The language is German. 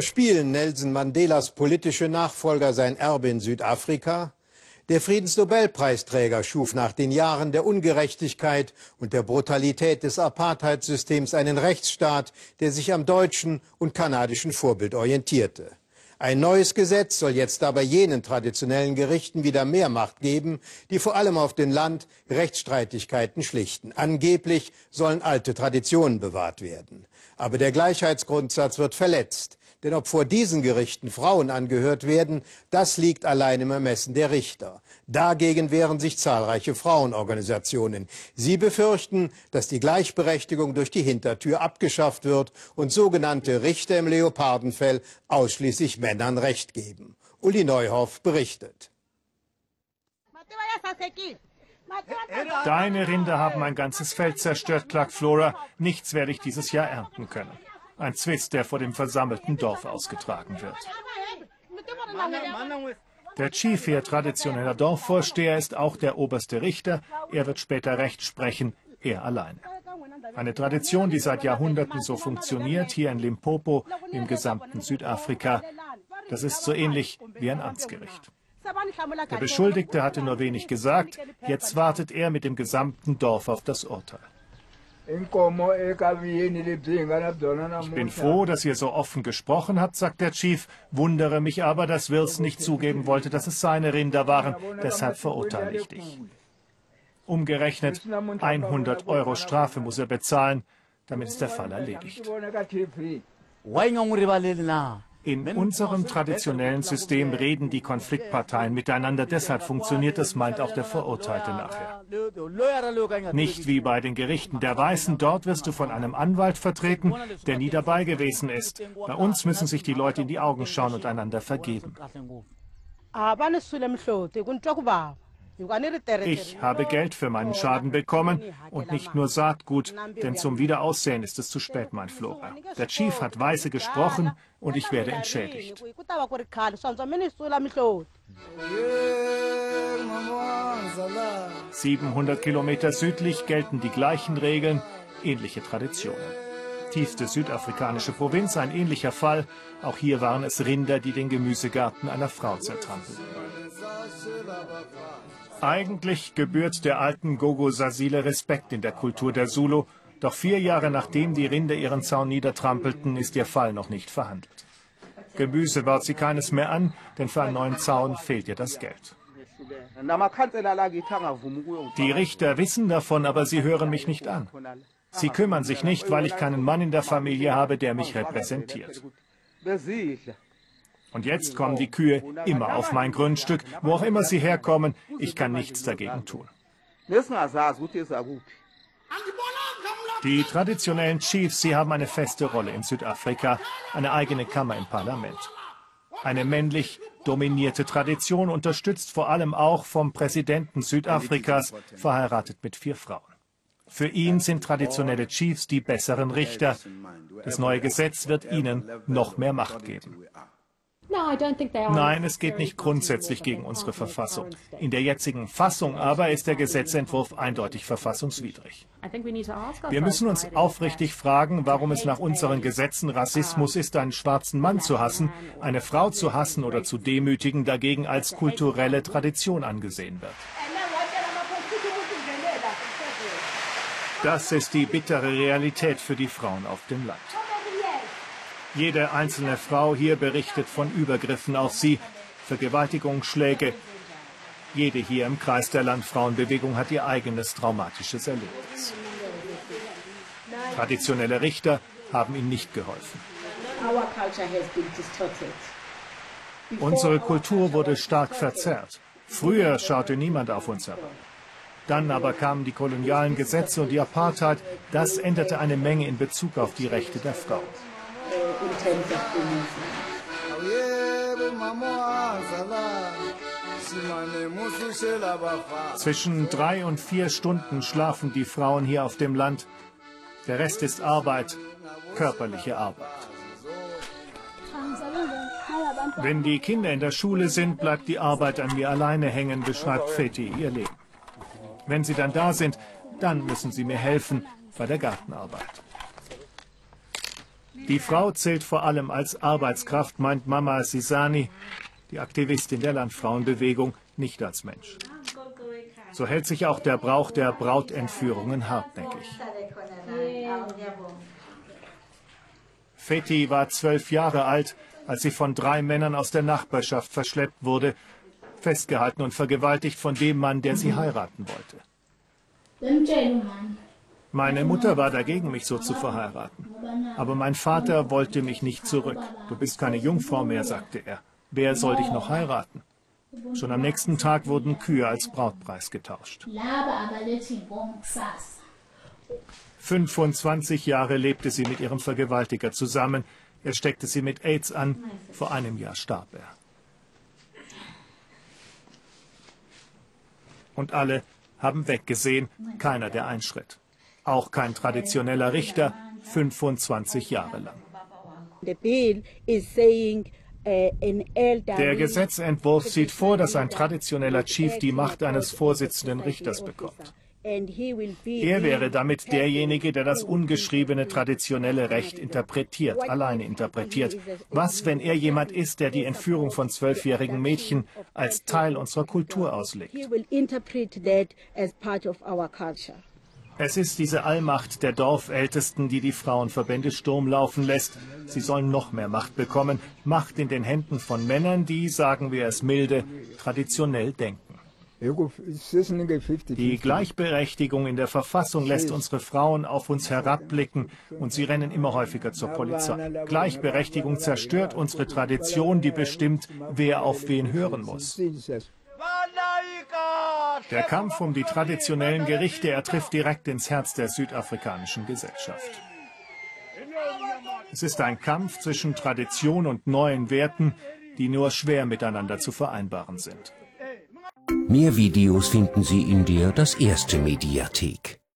Spielen Nelson Mandelas politische Nachfolger sein Erbe in Südafrika? Der Friedensnobelpreisträger schuf nach den Jahren der Ungerechtigkeit und der Brutalität des Apartheidssystems einen Rechtsstaat, der sich am deutschen und kanadischen Vorbild orientierte. Ein neues Gesetz soll jetzt aber jenen traditionellen Gerichten wieder mehr Macht geben, die vor allem auf dem Land Rechtsstreitigkeiten schlichten. Angeblich sollen alte Traditionen bewahrt werden. Aber der Gleichheitsgrundsatz wird verletzt. Denn ob vor diesen Gerichten Frauen angehört werden, das liegt allein im Ermessen der Richter. Dagegen wehren sich zahlreiche Frauenorganisationen. Sie befürchten, dass die Gleichberechtigung durch die Hintertür abgeschafft wird und sogenannte Richter im Leopardenfell ausschließlich Männern Recht geben. Uli Neuhoff berichtet. Deine Rinder haben ein ganzes Feld zerstört, klagt Flora. Nichts werde ich dieses Jahr ernten können. Ein Zwist, der vor dem versammelten Dorf ausgetragen wird. Der Chief, hier traditioneller Dorfvorsteher, ist auch der oberste Richter. Er wird später Recht sprechen, er alleine. Eine Tradition, die seit Jahrhunderten so funktioniert, hier in Limpopo, im gesamten Südafrika. Das ist so ähnlich wie ein Amtsgericht. Der Beschuldigte hatte nur wenig gesagt, jetzt wartet er mit dem gesamten Dorf auf das Urteil. Ich bin froh, dass ihr so offen gesprochen habt, sagt der Chief, wundere mich aber, dass Wills nicht zugeben wollte, dass es seine Rinder waren, deshalb verurteile ich dich. Umgerechnet 100 Euro Strafe muss er bezahlen, damit ist der Fall erledigt. In unserem traditionellen System reden die Konfliktparteien miteinander, deshalb funktioniert es, meint auch der Verurteilte nachher. Nicht wie bei den Gerichten der Weißen, dort wirst du von einem Anwalt vertreten, der nie dabei gewesen ist. Bei uns müssen sich die Leute in die Augen schauen und einander vergeben. Ich habe Geld für meinen Schaden bekommen und nicht nur Saatgut, denn zum Wiederaussehen ist es zu spät, mein Flora. Der Chief hat weise gesprochen und ich werde entschädigt. 700 Kilometer südlich gelten die gleichen Regeln, ähnliche Traditionen. Tiefste südafrikanische Provinz, ein ähnlicher Fall. Auch hier waren es Rinder, die den Gemüsegarten einer Frau zertrampelten. Eigentlich gebührt der alten Gogo Sasile Respekt in der Kultur der Zulu, doch vier Jahre nachdem die Rinder ihren Zaun niedertrampelten, ist ihr Fall noch nicht verhandelt. Gemüse baut sie keines mehr an, denn für einen neuen Zaun fehlt ihr das Geld. Die Richter wissen davon, aber sie hören mich nicht an. Sie kümmern sich nicht, weil ich keinen Mann in der Familie habe, der mich repräsentiert. Und jetzt kommen die Kühe immer auf mein Grundstück, wo auch immer sie herkommen. Ich kann nichts dagegen tun. Die traditionellen Chiefs, sie haben eine feste Rolle in Südafrika, eine eigene Kammer im Parlament. Eine männlich dominierte Tradition, unterstützt vor allem auch vom Präsidenten Südafrikas, verheiratet mit vier Frauen. Für ihn sind traditionelle Chiefs die besseren Richter. Das neue Gesetz wird ihnen noch mehr Macht geben. Nein, es geht nicht grundsätzlich gegen unsere Verfassung. In der jetzigen Fassung aber ist der Gesetzentwurf eindeutig verfassungswidrig. Wir müssen uns aufrichtig fragen, warum es nach unseren Gesetzen Rassismus ist, einen schwarzen Mann zu hassen, eine Frau zu hassen oder zu demütigen, dagegen als kulturelle Tradition angesehen wird. Das ist die bittere Realität für die Frauen auf dem Land. Jede einzelne Frau hier berichtet von Übergriffen auf sie, Vergewaltigungsschläge. Jede hier im Kreis der Landfrauenbewegung hat ihr eigenes traumatisches Erlebnis. Traditionelle Richter haben ihnen nicht geholfen. Unsere Kultur wurde stark verzerrt. Früher schaute niemand auf uns herab. Dann aber kamen die kolonialen Gesetze und die Apartheid. Das änderte eine Menge in Bezug auf die Rechte der Frau Zwischen drei und vier Stunden schlafen die Frauen hier auf dem Land. Der Rest ist Arbeit, körperliche Arbeit. Wenn die Kinder in der Schule sind, bleibt die Arbeit an mir alleine hängen, beschreibt Feti ihr Leben. Wenn sie dann da sind, dann müssen sie mir helfen bei der Gartenarbeit. Die Frau zählt vor allem als Arbeitskraft, meint Mama Sisani, die Aktivistin der Landfrauenbewegung, nicht als Mensch. So hält sich auch der Brauch der Brautentführungen hartnäckig. Feti war zwölf Jahre alt, als sie von drei Männern aus der Nachbarschaft verschleppt wurde, festgehalten und vergewaltigt von dem Mann, der sie heiraten wollte. Meine Mutter war dagegen, mich so zu verheiraten. Aber mein Vater wollte mich nicht zurück. Du bist keine Jungfrau mehr, sagte er. Wer soll dich noch heiraten? Schon am nächsten Tag wurden Kühe als Brautpreis getauscht. 25 Jahre lebte sie mit ihrem Vergewaltiger zusammen. Er steckte sie mit AIDS an. Vor einem Jahr starb er. Und alle haben weggesehen, keiner der einschritt. Auch kein traditioneller Richter, 25 Jahre lang. Der Gesetzentwurf sieht vor, dass ein traditioneller Chief die Macht eines Vorsitzenden Richters bekommt. Er wäre damit derjenige, der das ungeschriebene traditionelle Recht interpretiert, alleine interpretiert. Was, wenn er jemand ist, der die Entführung von zwölfjährigen Mädchen als Teil unserer Kultur auslegt? Es ist diese Allmacht der Dorfältesten, die die Frauenverbände Sturm laufen lässt. Sie sollen noch mehr Macht bekommen. Macht in den Händen von Männern, die, sagen wir es milde, traditionell denken. Die Gleichberechtigung in der Verfassung lässt unsere Frauen auf uns herabblicken und sie rennen immer häufiger zur Polizei. Gleichberechtigung zerstört unsere Tradition, die bestimmt, wer auf wen hören muss. Der Kampf um die traditionellen Gerichte, er trifft direkt ins Herz der südafrikanischen Gesellschaft. Es ist ein Kampf zwischen Tradition und neuen Werten, die nur schwer miteinander zu vereinbaren sind. Mehr Videos finden Sie in der Das Erste Mediathek.